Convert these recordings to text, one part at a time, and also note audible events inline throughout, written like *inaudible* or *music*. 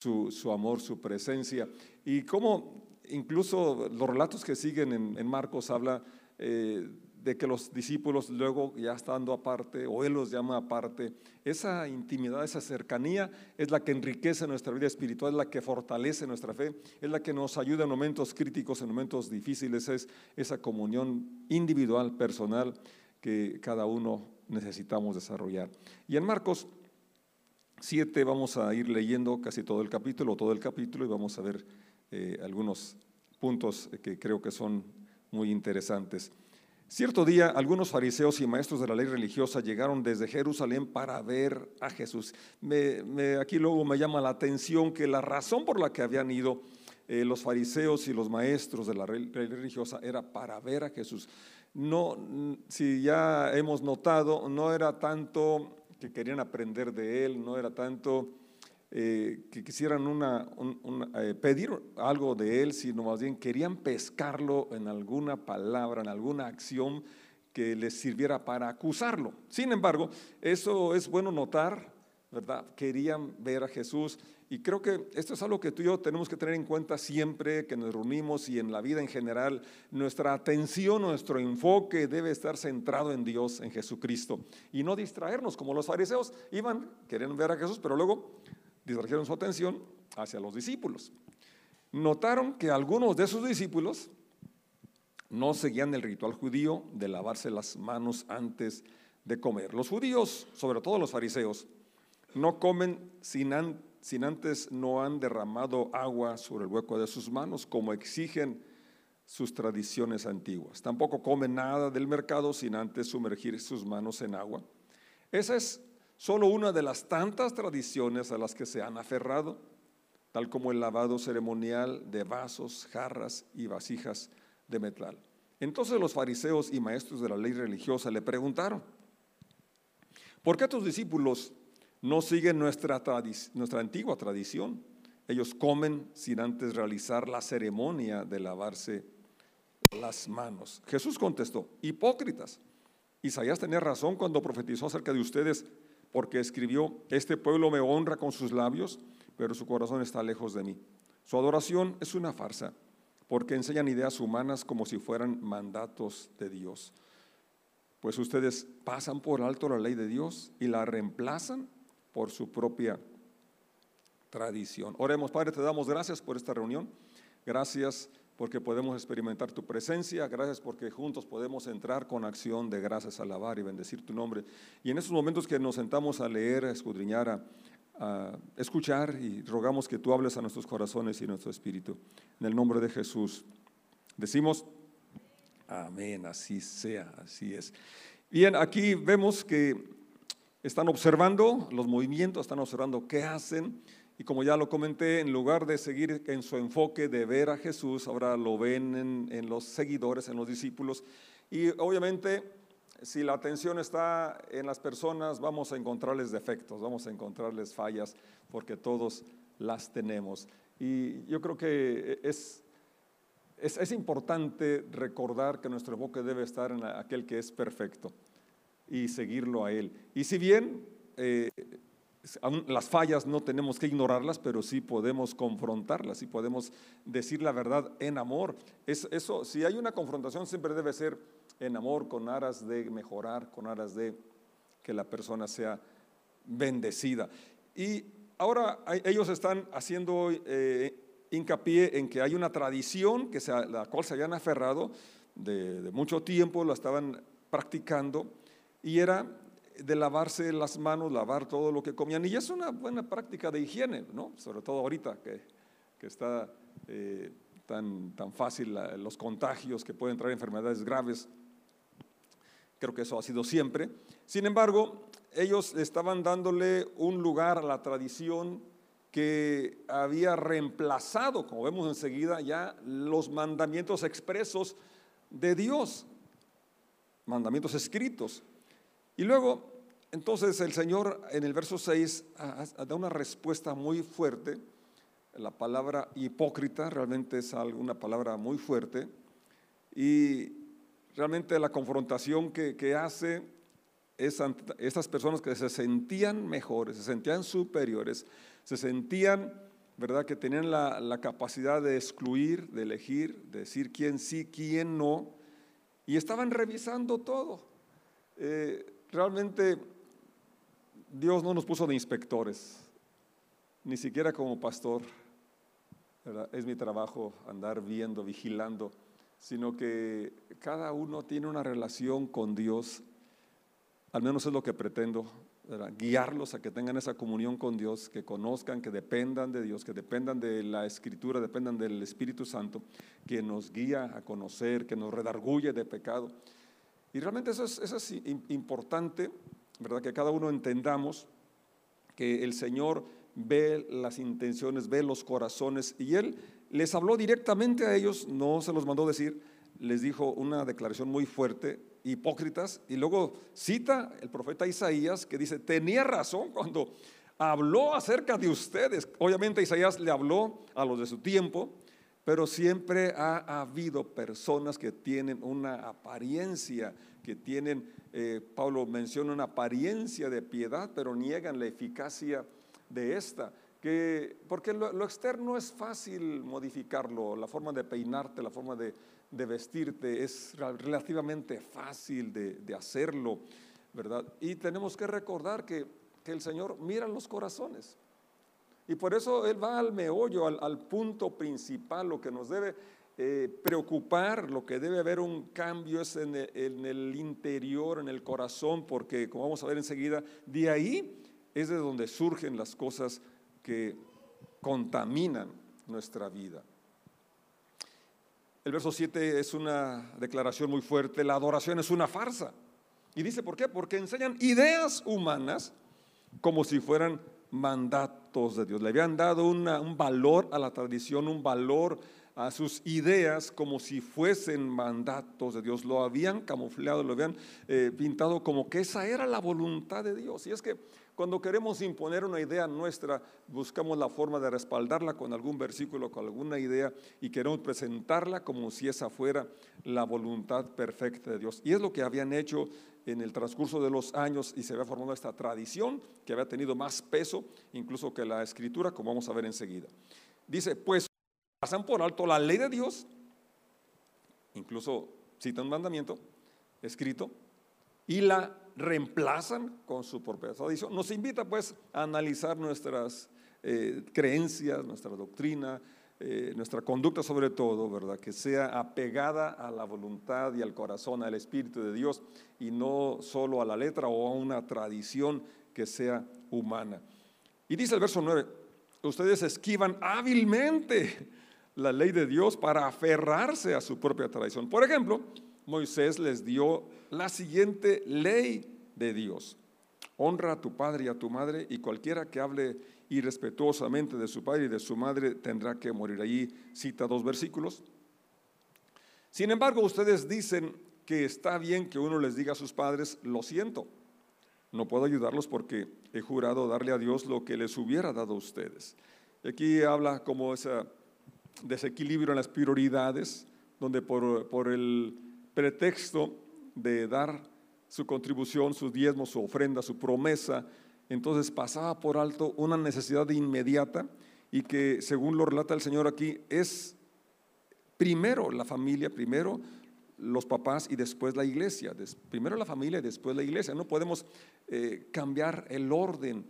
su, amor, su presencia. Y cómo incluso los relatos que siguen en, Marcos habla eh, de que los discípulos luego ya estando aparte, o Él los llama aparte, esa intimidad, esa cercanía es la que enriquece nuestra vida espiritual, es la que fortalece nuestra fe, es la que nos ayuda en momentos críticos, en momentos difíciles, es esa comunión individual, personal, que cada uno necesitamos desarrollar. Y en Marcos 7 vamos a ir leyendo casi todo el capítulo, todo el capítulo, y vamos a ver eh, algunos puntos que creo que son muy interesantes. Cierto día, algunos fariseos y maestros de la ley religiosa llegaron desde Jerusalén para ver a Jesús. aquí luego me llama la atención que la razón por la que habían ido eh, los fariseos y los maestros de la ley religiosa era para ver a Jesús. No, si ya hemos notado, no era tanto que querían aprender de él, no era tanto eh, que quisieran una, eh, pedir algo de él, sino más bien querían pescarlo en alguna palabra, en alguna acción que les sirviera para acusarlo. Sin embargo, eso es bueno notar, ¿verdad? Querían ver a Jesús y creo que esto es algo que tú y yo tenemos que tener en cuenta siempre que nos reunimos y en la vida en general. Nuestra atención, nuestro enfoque debe estar centrado en Dios, en Jesucristo y no distraernos como los fariseos iban, querían ver a Jesús, pero luego dirigieron su atención hacia los discípulos. Notaron que algunos de sus discípulos no seguían el ritual judío de lavarse las manos antes de comer. Los judíos, sobre todo los fariseos, no comen sin, antes no han derramado agua sobre el hueco de sus manos, como exigen sus tradiciones antiguas. Tampoco comen nada del mercado sin antes sumergir sus manos en agua. Esa es solo una de las tantas tradiciones a las que se han aferrado, tal como el lavado ceremonial de vasos, jarras y vasijas de metal. Entonces los fariseos y maestros de la ley religiosa le preguntaron, ¿por qué tus discípulos no siguen nuestra, antigua tradición? Ellos comen sin antes realizar la ceremonia de lavarse las manos. Jesús contestó, hipócritas. Isaías tenía razón cuando profetizó acerca de ustedes porque escribió, este pueblo me honra con sus labios, pero su corazón está lejos de mí. Su adoración es una farsa, porque enseñan ideas humanas como si fueran mandatos de Dios. Pues ustedes pasan por alto la ley de Dios y la reemplazan por su propia tradición. Oremos, Padre, te damos gracias por esta reunión. Gracias porque podemos experimentar tu presencia. Gracias porque juntos podemos entrar con acción de gracias, alabar y bendecir tu nombre. Y en estos momentos que nos sentamos a leer, a escudriñar, a, escuchar y rogamos que tú hables a nuestros corazones y nuestro espíritu. En el nombre de Jesús. Decimos, amén, así sea, así es. Bien, aquí vemos que están observando los movimientos, están observando qué hacen. Y como ya lo comenté, en lugar de seguir en su enfoque de ver a Jesús, ahora lo ven en, los seguidores, en los discípulos. Y obviamente, si la atención está en las personas, vamos a encontrarles defectos, vamos a encontrarles fallas, porque todos las tenemos. Y yo creo que es, es, importante recordar que nuestro enfoque debe estar en aquel que es perfecto y seguirlo a Él. Y si bien eh, las fallas no tenemos que ignorarlas, pero sí podemos confrontarlas, sí podemos decir la verdad en amor. Es, eso, si hay una confrontación, siempre debe ser en amor, con aras de mejorar, con aras de que la persona sea bendecida. Y ahora ellos están haciendo eh, hincapié en que hay una tradición que sea la cual se habían aferrado de, de mucho tiempo, la estaban practicando, y era de lavarse las manos, lavar todo lo que comían. Y es una buena práctica de higiene, ¿no? Sobre todo ahorita que, que está eh, tan, tan fácil los contagios, que pueden traer enfermedades graves. Creo que eso ha sido siempre. Sin embargo, ellos estaban dándole un lugar a la tradición que había reemplazado, como vemos enseguida, ya los mandamientos expresos de Dios, mandamientos escritos. Y luego, entonces el Señor en el verso 6 da una respuesta muy fuerte. La palabra hipócrita realmente es una palabra muy fuerte. Y realmente la confrontación que, hace es estas personas que se sentían mejores, se sentían superiores, se sentían ¿verdad? Que tenían la, capacidad de excluir, de elegir, de decir quién sí, quién no, y estaban revisando todo. Eh, realmente Dios no nos puso de inspectores, ni siquiera como pastor. Es mi trabajo andar viendo, vigilando, sino que cada uno tiene una relación con Dios, al menos es lo que pretendo, guiarlos a que tengan esa comunión con Dios, que conozcan, que dependan de Dios, que dependan de la Escritura, dependan del Espíritu Santo, que nos guía a conocer, que nos redarguye de pecado. Y realmente eso es, importante, ¿verdad? Que cada uno entendamos que el Señor ve las intenciones, ve los corazones, y Él les habló directamente a ellos, no se los mandó decir, les dijo una declaración muy fuerte, hipócritas, y luego cita el profeta Isaías que dice, tenía razón cuando habló acerca de ustedes. Obviamente Isaías le habló a los de su tiempo, pero siempre ha habido personas que tienen una apariencia, que tienen, eh, Pablo menciona una apariencia de piedad, pero niegan la eficacia de esta. Que, porque lo externo es fácil modificarlo, la forma de peinarte, la forma de, de vestirte, es relativamente fácil de, hacerlo, ¿verdad? Y tenemos que recordar que, el Señor mira los corazones. Y por eso Él va al meollo, al, punto principal, lo que nos debe eh, preocupar, lo que debe haber un cambio es en el, en el, interior, en el corazón, porque como vamos a ver enseguida, de ahí es de donde surgen las cosas que contaminan nuestra vida. El verso 7 es una declaración muy fuerte, la adoración es una farsa. Y dice, ¿por qué? Porque enseñan ideas humanas como si fueran mandatos de Dios. Le habían dado un valor a la tradición, un valor a sus ideas como si fuesen mandatos de Dios. Lo habían camuflado, lo habían eh, pintado como que esa era la voluntad de Dios. Y es que cuando queremos imponer una idea nuestra, buscamos la forma de respaldarla con algún versículo, con alguna idea y queremos presentarla como si esa fuera la voluntad perfecta de Dios. Y es lo que habían hecho en el transcurso de los años y se había formado esta tradición que había tenido más peso incluso que la escritura, como vamos a ver enseguida. Dice, pues pasan por alto la ley de Dios, incluso cita un mandamiento escrito, y la reemplazan con su propia tradición. Nos invita pues a analizar nuestras eh, creencias, nuestra doctrina, eh, nuestra conducta sobre todo, ¿verdad? Que sea apegada a la voluntad y al corazón, al Espíritu de Dios y no solo a la letra o a una tradición que sea humana. Y dice el verso 9, ustedes esquivan hábilmente la ley de Dios para aferrarse a su propia tradición. Por ejemplo, Moisés les dio la siguiente ley de Dios. Honra a tu padre y a tu madre y cualquiera que hable irrespetuosamente de su padre y de su madre tendrá que morir. Allí cita dos versículos. Sin embargo, ustedes dicen que está bien que uno les diga a sus padres, lo siento, no puedo ayudarlos porque he jurado darle a Dios lo que les hubiera dado a ustedes. Aquí habla como ese desequilibrio en las prioridades, donde por, por el pretexto de dar su contribución, sus diezmos, su ofrenda, su promesa, entonces pasaba por alto una necesidad inmediata y que según lo relata el Señor aquí es primero la familia, primero los papás y después la iglesia, primero la familia y después la iglesia. No podemos eh, cambiar el orden,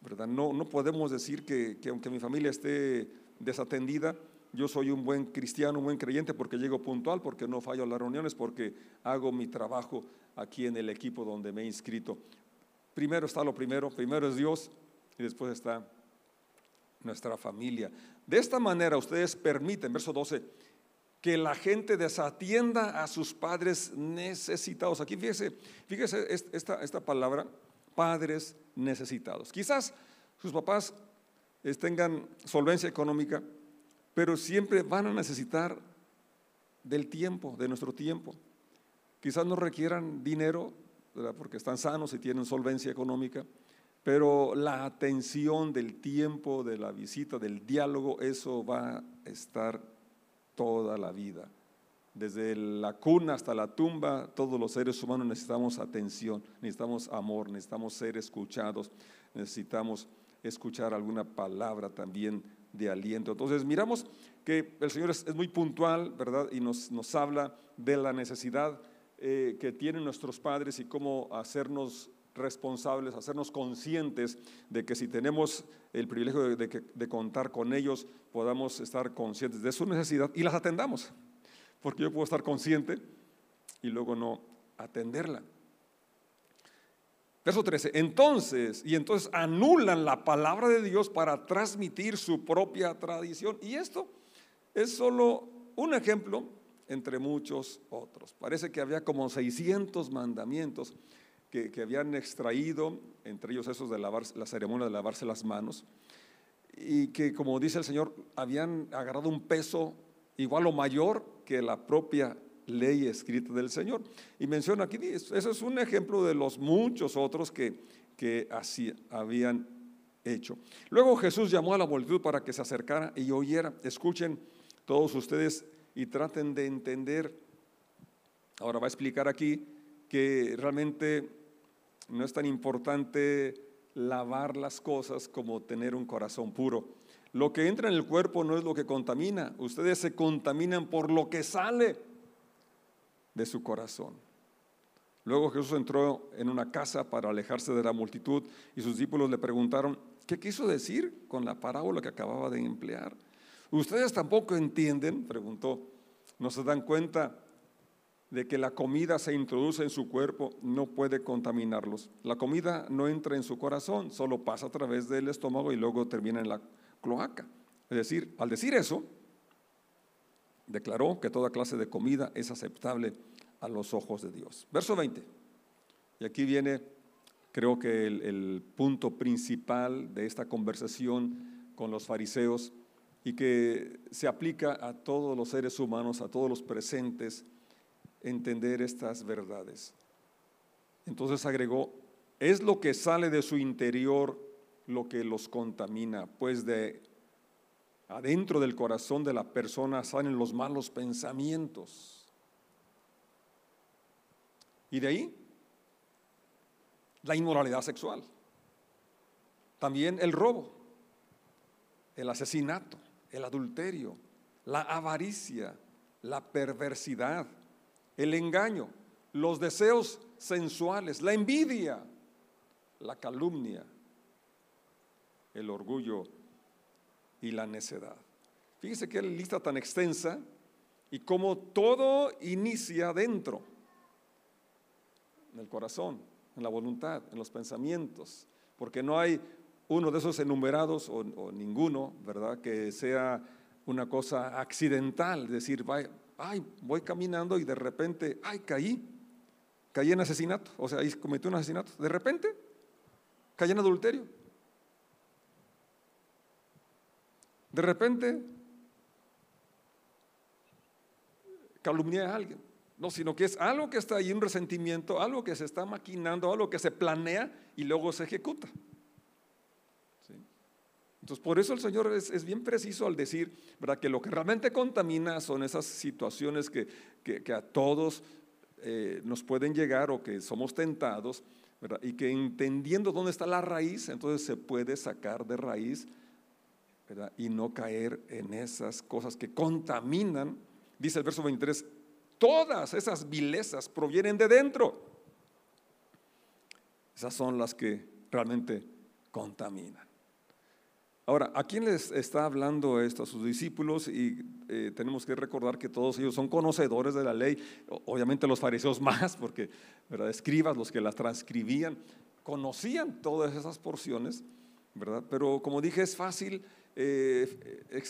¿verdad? No, no podemos decir que, que aunque mi familia esté desatendida, yo soy un buen cristiano, un buen creyente porque llego puntual, porque no fallo a las reuniones, porque hago mi trabajo aquí en el equipo donde me he inscrito. Primero está lo primero, primero es Dios y después está nuestra familia. De esta manera ustedes permiten, verso 12, que la gente desatienda a sus padres necesitados. Aquí fíjese, fíjese esta, esta palabra, padres necesitados. Quizás sus papás tengan solvencia económica, pero siempre van a necesitar del tiempo, de nuestro tiempo. Quizás no requieran dinero, porque están sanos y tienen solvencia económica, pero la atención del tiempo, de la visita, del diálogo, eso va a estar toda la vida. Desde la cuna hasta la tumba, todos los seres humanos necesitamos atención, necesitamos amor, necesitamos ser escuchados, necesitamos escuchar alguna palabra también de aliento. Entonces miramos que el Señor es, muy puntual, ¿verdad? Y nos, nos habla de la necesidad eh, que tienen nuestros padres y cómo hacernos responsables, hacernos conscientes de que si tenemos el privilegio de, contar con ellos, podamos estar conscientes de su necesidad y las atendamos. Porque yo puedo estar consciente y luego no atenderla. Verso 13. Entonces, y entonces anulan la palabra de Dios para transmitir su propia tradición. Y esto es solo un ejemplo entre muchos otros. Parece que había como 600 mandamientos que, habían extraído, entre ellos esos de lavar, la ceremonia de lavarse las manos, y que como dice el Señor, habían agarrado un peso igual o mayor que la propia ley escrita del Señor. Y menciona aquí, eso es un ejemplo de los muchos otros que, que así habían hecho. Luego Jesús llamó a la multitud para que se acercara y oyera. Escuchen todos ustedes y traten de entender. Ahora va a explicar aquí que realmente no es tan importante lavar las cosas como tener un corazón puro. Lo que entra en el cuerpo no es lo que contamina. Ustedes se contaminan por lo que sale de su corazón. Luego Jesús entró en una casa para alejarse de la multitud y sus discípulos le preguntaron, ¿qué quiso decir con la parábola que acababa de emplear? Ustedes tampoco entienden, preguntó, no se dan cuenta de que la comida se introduce en su cuerpo, no puede contaminarlos. La comida no entra en su corazón, solo pasa a través del estómago y luego termina en la cloaca. Es decir, al decir eso, declaró que toda clase de comida es aceptable a los ojos de Dios. Verso 20. Y aquí viene, creo que el, el punto principal de esta conversación con los fariseos y que se aplica a todos los seres humanos, a todos los presentes entender estas verdades. Entonces agregó, es lo que sale de su interior lo que los contamina, pues de adentro del corazón de la persona salen los malos pensamientos. Y de ahí la inmoralidad sexual, también el robo, el asesinato, el adulterio, la avaricia, la perversidad, el engaño, los deseos sensuales, la envidia, la calumnia, el orgullo y la necedad. Fíjese que lista tan extensa y como todo inicia dentro, en el corazón, en la voluntad, en los pensamientos, porque no hay uno de esos enumerados o, ninguno, ¿verdad? Que sea una cosa accidental, decir, ay, voy caminando y de repente, ay, caí, caí en asesinato, o sea, ahí cometí un asesinato, de repente caí en adulterio. De repente calumnié a alguien. No, sino que es algo que está ahí, un resentimiento, algo que se está maquinando, algo que se planea y luego se ejecuta. Entonces, por eso el Señor es, bien preciso al decir ¿verdad? que lo que realmente contamina son esas situaciones que, a todos eh, nos pueden llegar o que somos tentados, y que entendiendo dónde está la raíz, entonces se puede sacar de raíz ¿verdad? y no caer en esas cosas que contaminan. Dice el verso 23, todas esas vilezas provienen de dentro. Esas son las que realmente contaminan. Ahora, ¿a quién les está hablando esto? A sus discípulos y eh, tenemos que recordar que todos ellos son conocedores de la ley, obviamente los fariseos *laughs* más, porque ¿verdad? escribas, los que las transcribían, conocían todas esas porciones, ¿verdad? Pero como dije, es fácil eh,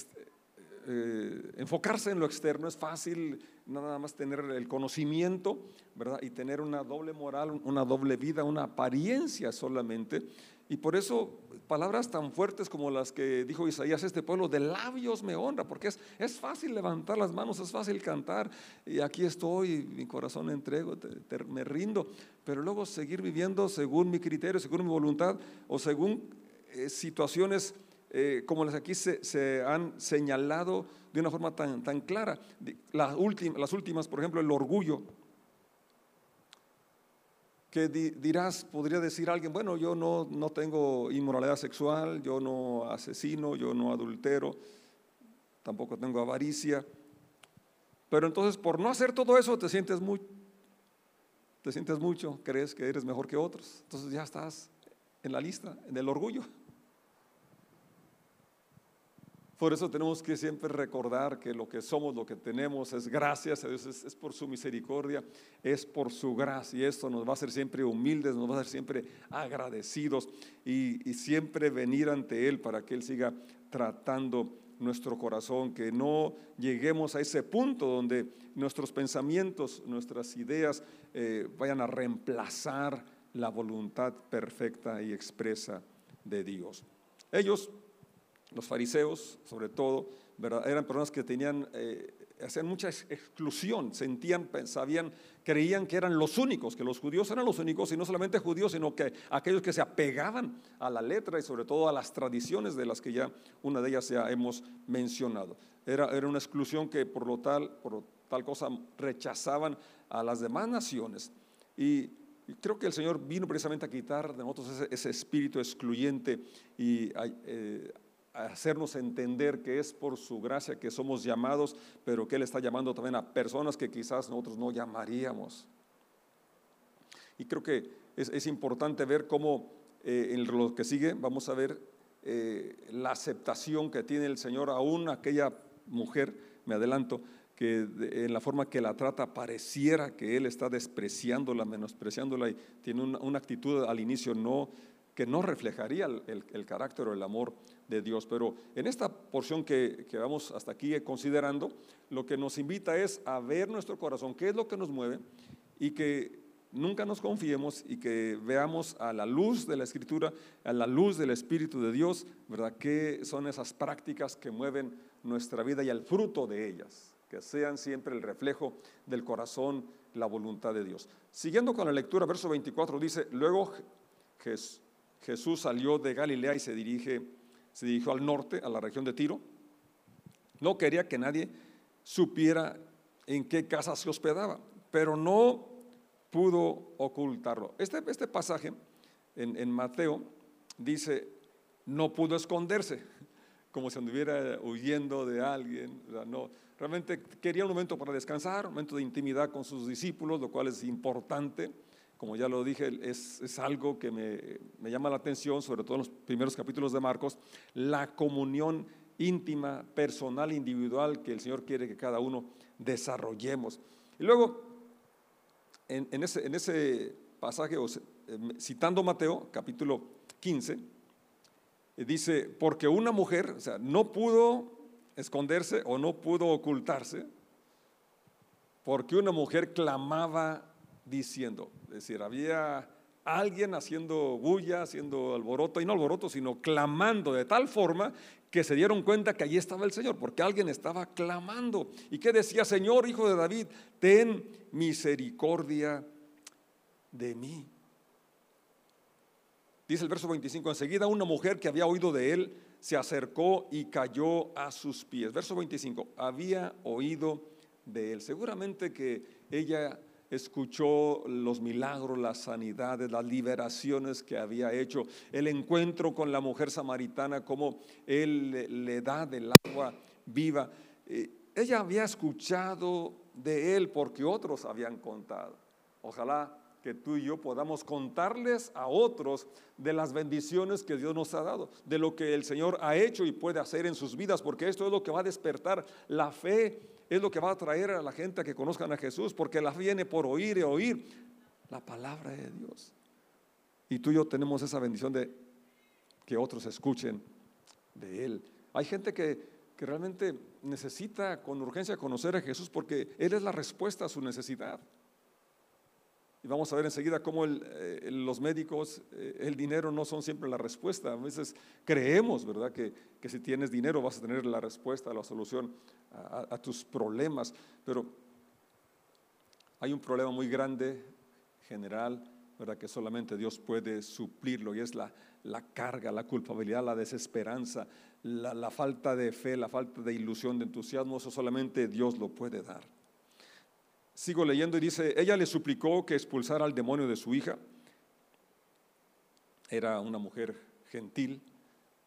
eh, enfocarse en lo externo, es fácil nada más tener el conocimiento, ¿verdad? Y tener una doble moral, una doble vida, una apariencia solamente. Y por eso palabras tan fuertes como las que dijo Isaías, este pueblo de labios me honra, porque es, es fácil levantar las manos, es fácil cantar, y aquí estoy, mi corazón entrego, me rindo, pero luego seguir viviendo según mi criterio, según mi voluntad, o según eh, situaciones eh, como las aquí se, han señalado de una forma tan, tan clara. Las, últimas, por ejemplo, el orgullo. que dirás, podría decir alguien, bueno, yo no, no tengo inmoralidad sexual, yo no asesino, yo no adultero, tampoco tengo avaricia. Pero entonces por no hacer todo eso te sientes muy, te sientes mucho, crees que eres mejor que otros. Entonces ya estás en la lista, en el orgullo. Por eso tenemos que siempre recordar que lo que somos, lo que tenemos, es gracias a Dios, es, por su misericordia, es por su gracia. Y esto nos va a hacer siempre humildes, nos va a hacer siempre agradecidos y, siempre venir ante Él para que Él siga tratando nuestro corazón, que no lleguemos a ese punto donde nuestros pensamientos, nuestras ideas eh, vayan a reemplazar la voluntad perfecta y expresa de Dios. Ellos los fariseos, sobre todo, eran personas que tenían, eh, hacían mucha exclusión, sentían, sabían, creían que eran los únicos, que los judíos eran los únicos, y no solamente judíos, sino que aquellos que se apegaban a la letra y sobre todo a las tradiciones de las que ya una de ellas ya hemos mencionado. Era, era una exclusión que por lo tal, por tal cosa rechazaban a las demás naciones. Y creo que el Señor vino precisamente a quitar de nosotros ese, espíritu excluyente y eh, hacernos entender que es por su gracia que somos llamados, pero que Él está llamando también a personas que quizás nosotros no llamaríamos. Y creo que es, importante ver cómo eh, en lo que sigue vamos a ver eh, la aceptación que tiene el Señor aún aquella mujer, me adelanto, que en la forma que la trata pareciera que Él está despreciándola, menospreciándola y tiene una, actitud al inicio no que no reflejaría el, el carácter o el amor de Dios. Pero en esta porción que, que, vamos hasta aquí considerando, lo que nos invita es a ver nuestro corazón, qué es lo que nos mueve y que nunca nos confiemos y que veamos a la luz de la Escritura, a la luz del Espíritu de Dios, ¿verdad? ¿Qué son esas prácticas que mueven nuestra vida y el fruto de ellas? Que sean siempre el reflejo del corazón, la voluntad de Dios. Siguiendo con la lectura, verso 24 dice, luego Jesús salió de Galilea y se dirige se dirigió al norte, a la región de Tiro. No quería que nadie supiera en qué casa se hospedaba, pero no pudo ocultarlo. Este, este pasaje en, Mateo dice, no pudo esconderse, *laughs* como si anduviera huyendo de alguien. No, realmente quería un momento para descansar, un momento de intimidad con sus discípulos, lo cual es importante como ya lo dije, es, algo que me, llama la atención, sobre todo en los primeros capítulos de Marcos, la comunión íntima, personal, individual que el Señor quiere que cada uno desarrollemos. Y luego, en, ese, pasaje, em, citando Mateo, capítulo 15, eh, dice, porque una mujer, o sea, no pudo esconderse o no pudo ocultarse, porque una mujer clamaba diciendo. Es decir, había alguien haciendo bulla, haciendo alboroto, y no alboroto, sino clamando de tal forma que se dieron cuenta que allí estaba el Señor, porque alguien estaba clamando. ¿Y que decía, Señor, hijo de David, ten misericordia de mí? Dice el verso 25, enseguida una mujer que había oído de él se acercó y cayó a sus pies. Verso 25, había oído de él. Seguramente que ella escuchó los milagros, las sanidades, las liberaciones que había hecho, el encuentro con la mujer samaritana, como él le da del agua viva. Eh, ella había escuchado de él porque otros habían contado. Ojalá que tú y yo podamos contarles a otros de las bendiciones que Dios nos ha dado, de lo que el Señor ha hecho y puede hacer en sus vidas, porque esto es lo que va a despertar la fe es lo que va a traer a la gente a que conozcan a Jesús, porque la viene por oír y oír la palabra de Dios. Y tú y yo tenemos esa bendición de que otros escuchen de Él. Hay gente que, que realmente necesita con urgencia conocer a Jesús porque Él es la respuesta a su necesidad. Y vamos a ver enseguida cómo eh, los médicos, eh, el dinero no son siempre la respuesta. A veces creemos, ¿verdad?, que, que, si tienes dinero vas a tener la respuesta, la solución a, tus problemas. Pero hay un problema muy grande, general, ¿verdad?, que solamente Dios puede suplirlo y es la, la carga, la culpabilidad, la desesperanza, la, la falta de fe, la falta de ilusión, de entusiasmo. Eso solamente Dios lo puede dar. Sigo leyendo y dice, ella le suplicó que expulsara al demonio de su hija. Era una mujer gentil,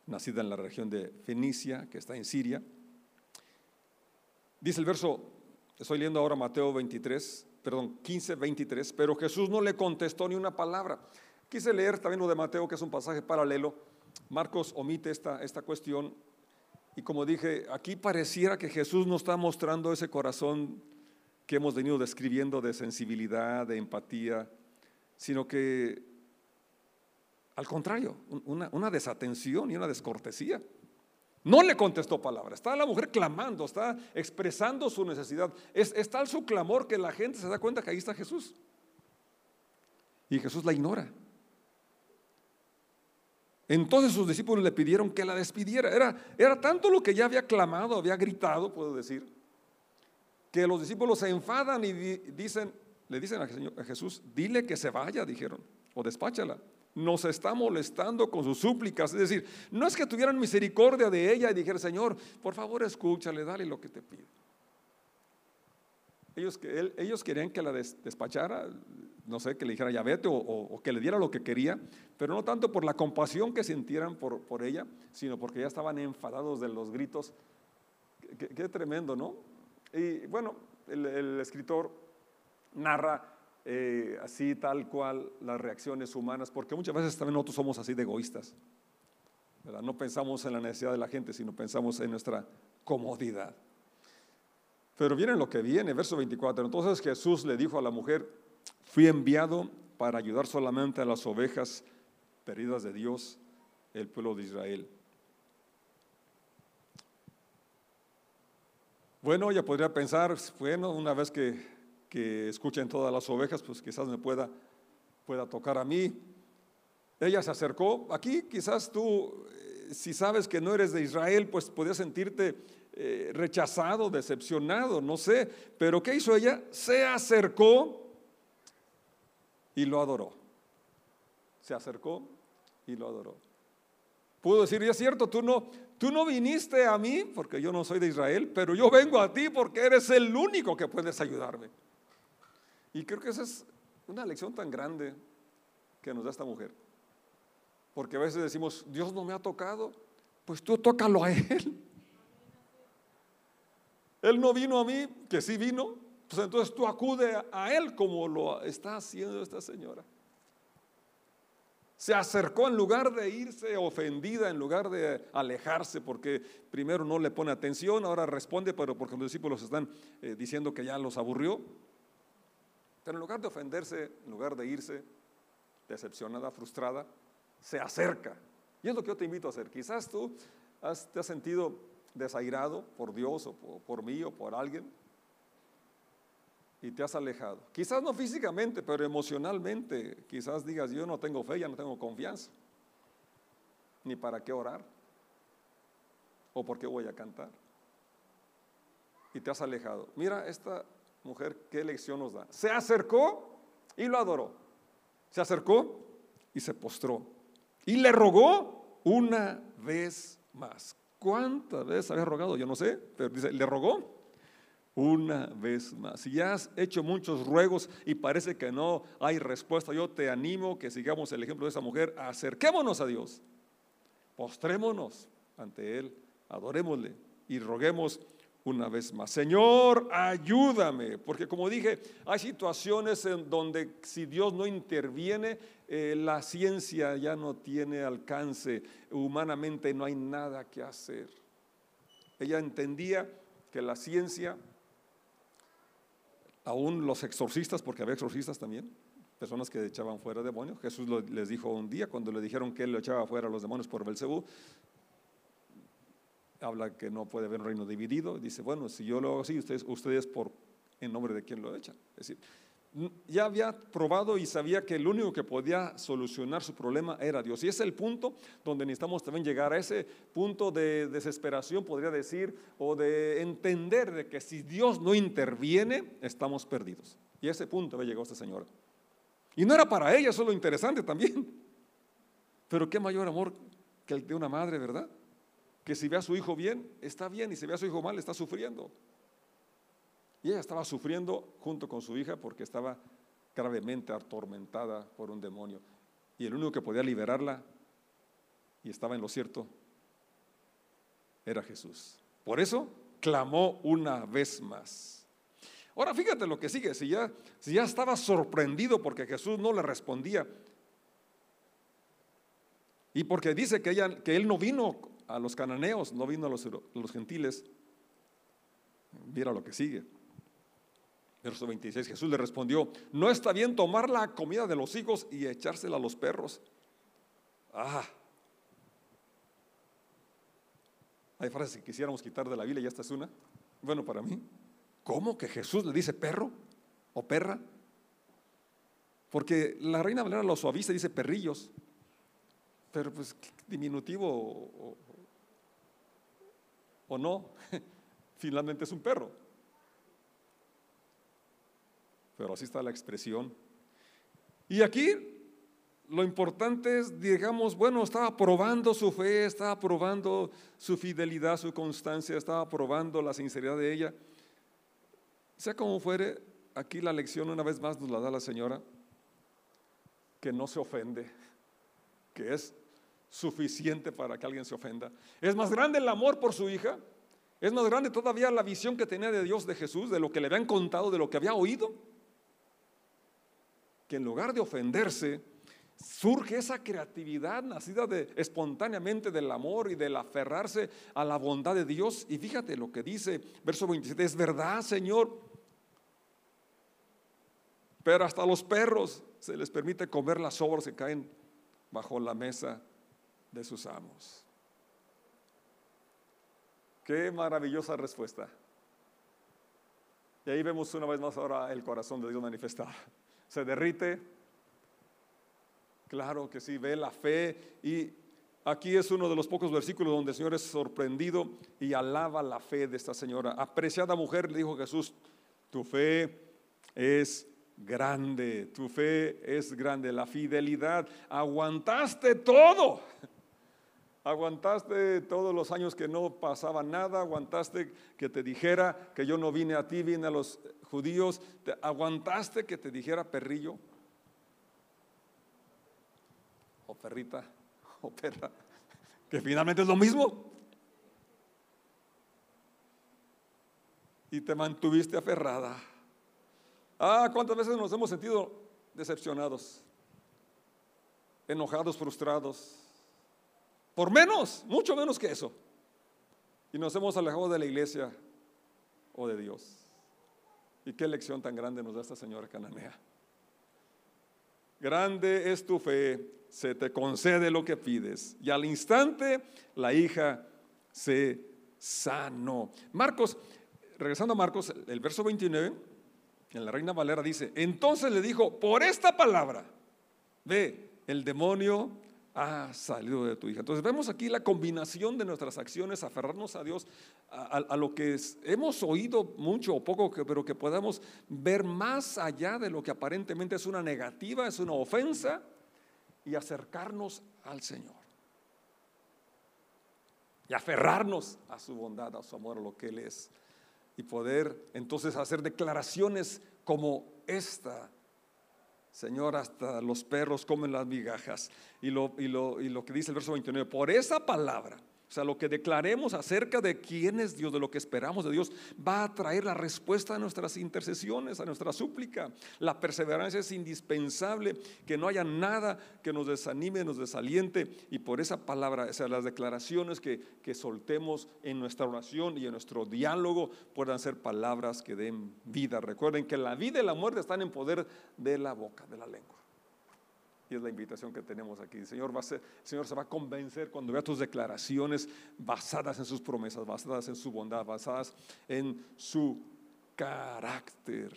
nacida en la región de Fenicia, que está en Siria. Dice el verso, estoy leyendo ahora Mateo 23, perdón, 15, 23, pero Jesús no le contestó ni una palabra. Quise leer también lo de Mateo, que es un pasaje paralelo. Marcos omite esta, esta cuestión y como dije, aquí pareciera que Jesús nos está mostrando ese corazón que hemos venido describiendo de sensibilidad, de empatía, sino que al contrario, una, desatención y una descortesía. No le contestó palabra. Está la mujer clamando, está expresando su necesidad. Es, es, tal su clamor que la gente se da cuenta que ahí está Jesús. Y Jesús la ignora. Entonces sus discípulos le pidieron que la despidiera. Era, era tanto lo que ya había clamado, había gritado, puedo decir, que los discípulos se enfadan y dicen, le dicen a Jesús, dile que se vaya, dijeron, o despáchala nos está molestando con sus súplicas. Es decir, no es que tuvieran misericordia de ella y dijeran, Señor, por favor escúchale, dale lo que te pide. Ellos, ellos querían que la despachara, no sé, que le dijera ya vete o, que le diera lo que quería, pero no tanto por la compasión que sintieran por, por ella, sino porque ya estaban enfadados de los gritos. Qué, tremendo, ¿no? Y bueno, el, escritor narra eh, así tal cual las reacciones humanas, porque muchas veces también nosotros somos así de egoístas. No pensamos en la necesidad de la gente, sino pensamos en nuestra comodidad. Pero viene lo que viene, verso 24. Entonces Jesús le dijo a la mujer, fui enviado para ayudar solamente a las ovejas perdidas de Dios, el pueblo de Israel. Bueno, ella podría pensar, bueno, una vez que que escuchen todas las ovejas, pues quizás me pueda, pueda tocar a mí. Ella se acercó. Aquí quizás tú, eh, si sabes que no eres de Israel, pues podías sentirte eh, rechazado, decepcionado, no sé. Pero ¿qué hizo ella? Se acercó y lo adoró. Se acercó y lo adoró. Pudo decir, y es cierto, tú no, tú no viniste a mí porque yo no soy de Israel, pero yo vengo a ti porque eres el único que puedes ayudarme. Y creo que esa es una lección tan grande que nos da esta mujer. Porque a veces decimos, Dios no me ha tocado, pues tú tócalo a Él. Él no vino a mí, que sí vino, pues entonces tú acude a Él como lo está haciendo esta señora. Se acercó en lugar de irse ofendida, en lugar de alejarse, porque primero no le pone atención, ahora responde, pero porque los discípulos están eh, diciendo que ya los aburrió. Pero en lugar de ofenderse, en lugar de irse decepcionada, frustrada, se acerca. Y es lo que yo te invito a hacer. Quizás tú te has sentido desairado por Dios o por, mí o por alguien y te has alejado. Quizás no físicamente, pero emocionalmente. Quizás digas, yo no tengo fe, ya no tengo confianza. Ni para qué orar. O por qué voy a cantar. Y te has alejado. Mira, esta mujer, ¿qué lección nos da? Se acercó y lo adoró. Se acercó y se postró. Y le rogó una vez más. ¿Cuántas veces había rogado? Yo no sé, pero dice, le rogó una vez más. Si ya has hecho muchos ruegos y parece que no hay respuesta, yo te animo que sigamos el ejemplo de esa mujer. Acerquémonos a Dios. Postrémonos ante Él. Adorémosle y roguemos una vez más. Señor, ayúdame, porque como dije, hay situaciones en donde si Dios no interviene, eh, la ciencia ya no tiene alcance, humanamente no hay nada que hacer. Ella entendía que la ciencia, aún los exorcistas, porque había exorcistas también, personas que echaban fuera demonios, Jesús les dijo un día cuando le dijeron que él lo echaba fuera a los demonios por Belcebú, habla que no puede haber un reino dividido. Dice, bueno, si yo lo hago así, ustedes, ustedes por en nombre de quién lo echan. Es decir, ya había probado y sabía que el único que podía solucionar su problema era Dios. Y es el punto donde necesitamos también llegar a ese punto de desesperación, podría decir, o de entender de que si Dios no interviene, estamos perdidos. Y a ese punto había llegado esta señora. Y no era para ella, eso es lo interesante también. *laughs* Pero qué mayor amor que el de una madre, ¿verdad? que si ve a su hijo bien, está bien, y si ve a su hijo mal, está sufriendo. Y ella estaba sufriendo junto con su hija porque estaba gravemente atormentada por un demonio. Y el único que podía liberarla, y estaba en lo cierto, era Jesús. Por eso clamó una vez más. Ahora fíjate lo que sigue, si ya, si ya estaba sorprendido porque Jesús no le respondía, y porque dice que, ella, que él no vino a los cananeos, no vino a los, a los gentiles, mira lo que sigue. Verso 26, Jesús le respondió, no está bien tomar la comida de los hijos y echársela a los perros. Ah, hay frases que quisiéramos quitar de la Biblia y esta es una. Bueno, para mí, ¿cómo que Jesús le dice perro o perra? Porque la Reina Valera lo suaviza y dice perrillos, pero pues diminutivo o, o no, *laughs* finalmente es un perro pero así está la expresión. Y aquí lo importante es, digamos, bueno, estaba probando su fe, estaba probando su fidelidad, su constancia, estaba probando la sinceridad de ella. Sea como fuere, aquí la lección una vez más nos la da la señora, que no se ofende, que es suficiente para que alguien se ofenda. Es más grande el amor por su hija, es más grande todavía la visión que tenía de Dios, de Jesús, de lo que le habían contado, de lo que había oído que en lugar de ofenderse, surge esa creatividad nacida espontáneamente del amor y del aferrarse a la bondad de Dios. Y fíjate lo que dice verso 27, es verdad, Señor, pero hasta los perros se les permite comer las sobras que caen bajo la mesa de sus amos. Qué maravillosa respuesta. Y ahí vemos una vez más ahora el corazón de Dios manifestado se derrite. Claro que sí, ve la fe y aquí es uno de los pocos versículos donde el Señor es sorprendido y alaba la fe de esta señora. Apreciada mujer, le dijo Jesús, tu fe es grande, tu fe es grande, la fidelidad, aguantaste todo. Aguantaste todos los años que no pasaba nada, aguantaste que te dijera que yo no vine a ti, vine a los judíos, aguantaste que te dijera perrillo o perrita *laughs* o perra, que finalmente es lo mismo. Y te mantuviste aferrada. Ah, ¿cuántas veces nos hemos sentido decepcionados, enojados, frustrados? Por menos, mucho menos que eso. Y nos hemos alejado de la iglesia o de Dios. Y qué lección tan grande nos da esta señora cananea. Grande es tu fe, se te concede lo que pides. Y al instante la hija se sanó. Marcos, regresando a Marcos, el verso 29, en la Reina Valera dice, entonces le dijo, por esta palabra, ve, el demonio ha salido de tu hija. Entonces vemos aquí la combinación de nuestras acciones, aferrarnos a Dios, a, lo que hemos oído mucho o poco, pero que podamos ver más allá de lo que aparentemente es una negativa, es una ofensa, y acercarnos al Señor. Y aferrarnos a su bondad, a su amor, a lo que Él es. Y poder entonces hacer declaraciones como esta Señor, hasta los perros comen las migajas. Y lo, y lo, y lo que dice el verso 29, por esa palabra o sea, lo que declaremos acerca de quién es Dios, de lo que esperamos de Dios, va a traer la respuesta a nuestras intercesiones, a nuestra súplica. La perseverancia es indispensable, que no haya nada que nos desanime, nos desaliente. Y por esa palabra, o sea, las declaraciones que, que soltemos en nuestra oración y en nuestro diálogo puedan ser palabras que den vida. Recuerden que la vida y la muerte están en poder de la boca, de la lengua es la invitación que tenemos aquí. El Señor, va a Señor se va a convencer cuando vea tus declaraciones basadas en sus promesas, basadas en su bondad, basadas en su carácter.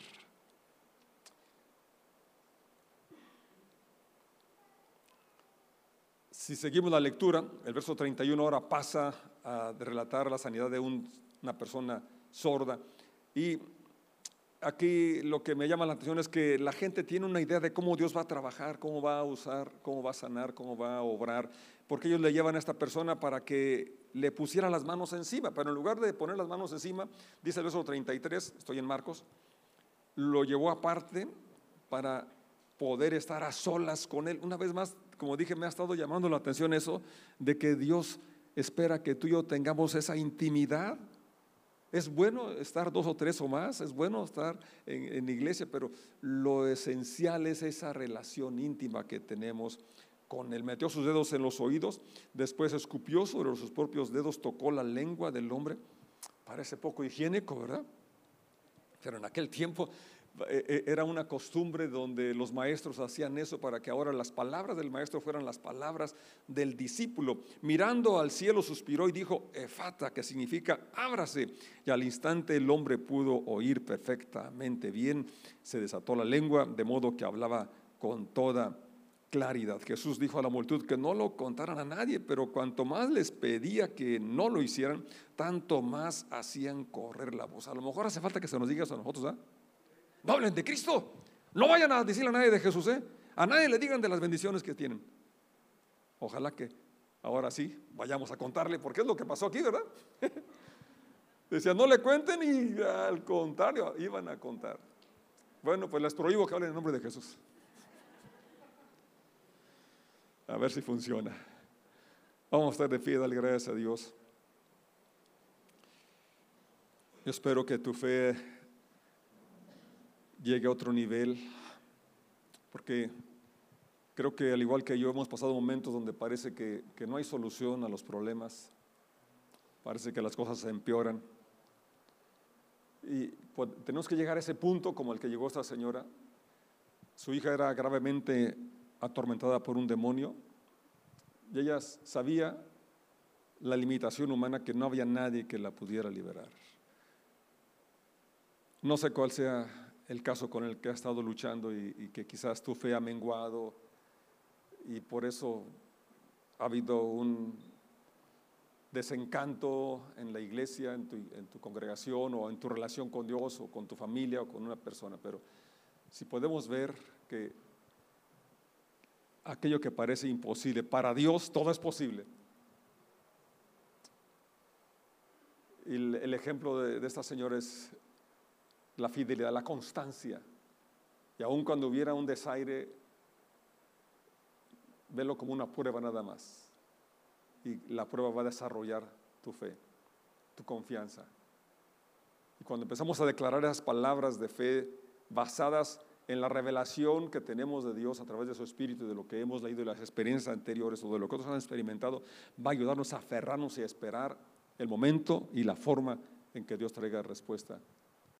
Si seguimos la lectura, el verso 31 ahora pasa a relatar la sanidad de una persona sorda y aquí lo que me llama la atención es que la gente tiene una idea de cómo Dios va a trabajar, cómo va a usar, cómo va a sanar, cómo va a obrar, porque ellos le llevan a esta persona para que le pusiera las manos encima, pero en lugar de poner las manos encima, dice el verso 33, estoy en Marcos, lo llevó aparte para poder estar a solas con él. Una vez más, como dije, me ha estado llamando la atención eso de que Dios espera que tú y yo tengamos esa intimidad. Es bueno estar dos o tres o más, es bueno estar en, en iglesia, pero lo esencial es esa relación íntima que tenemos con él. Metió sus dedos en los oídos, después escupió sobre sus propios dedos, tocó la lengua del hombre. Parece poco higiénico, ¿verdad? Pero en aquel tiempo era una costumbre donde los maestros hacían eso para que ahora las palabras del maestro fueran las palabras del discípulo. Mirando al cielo suspiró y dijo, efata, que significa ábrase. Y al instante el hombre pudo oír perfectamente bien, se desató la lengua, de modo que hablaba con toda claridad. Jesús dijo a la multitud que no lo contaran a nadie, pero cuanto más les pedía que no lo hicieran, tanto más hacían correr la voz. A lo mejor hace falta que se nos diga eso a nosotros, ¿ah? No hablen de Cristo. No vayan a decirle a nadie de Jesús, ¿eh? A nadie le digan de las bendiciones que tienen. Ojalá que ahora sí vayamos a contarle, porque es lo que pasó aquí, ¿verdad? *laughs* Decía, no le cuenten y al contrario, iban a contar. Bueno, pues les prohíbo que hablen en nombre de Jesús. A ver si funciona. Vamos a estar de pie, dale gracias a Dios. Yo espero que tu fe llegue a otro nivel, porque creo que al igual que yo hemos pasado momentos donde parece que, no hay solución a los problemas, parece que las cosas se empeoran. Y pues, tenemos que llegar a ese punto como el que llegó esta señora. Su hija era gravemente atormentada por un demonio y ella sabía la limitación humana que no había nadie que la pudiera liberar. No sé cuál sea el caso con el que ha estado luchando y, que quizás tu fe ha menguado y por eso ha habido un desencanto en la iglesia, en tu, en tu, congregación o en tu relación con Dios o con tu familia o con una persona. Pero si podemos ver que aquello que parece imposible, para Dios todo es posible. El, el ejemplo de, de esta señora es la fidelidad, la constancia. Y aun cuando hubiera un desaire, velo como una prueba nada más. Y la prueba va a desarrollar tu fe, tu confianza. Y cuando empezamos a declarar esas palabras de fe basadas en la revelación que tenemos de Dios a través de su Espíritu, de lo que hemos leído de las experiencias anteriores o de lo que otros han experimentado, va a ayudarnos a aferrarnos y a esperar el momento y la forma en que Dios traiga respuesta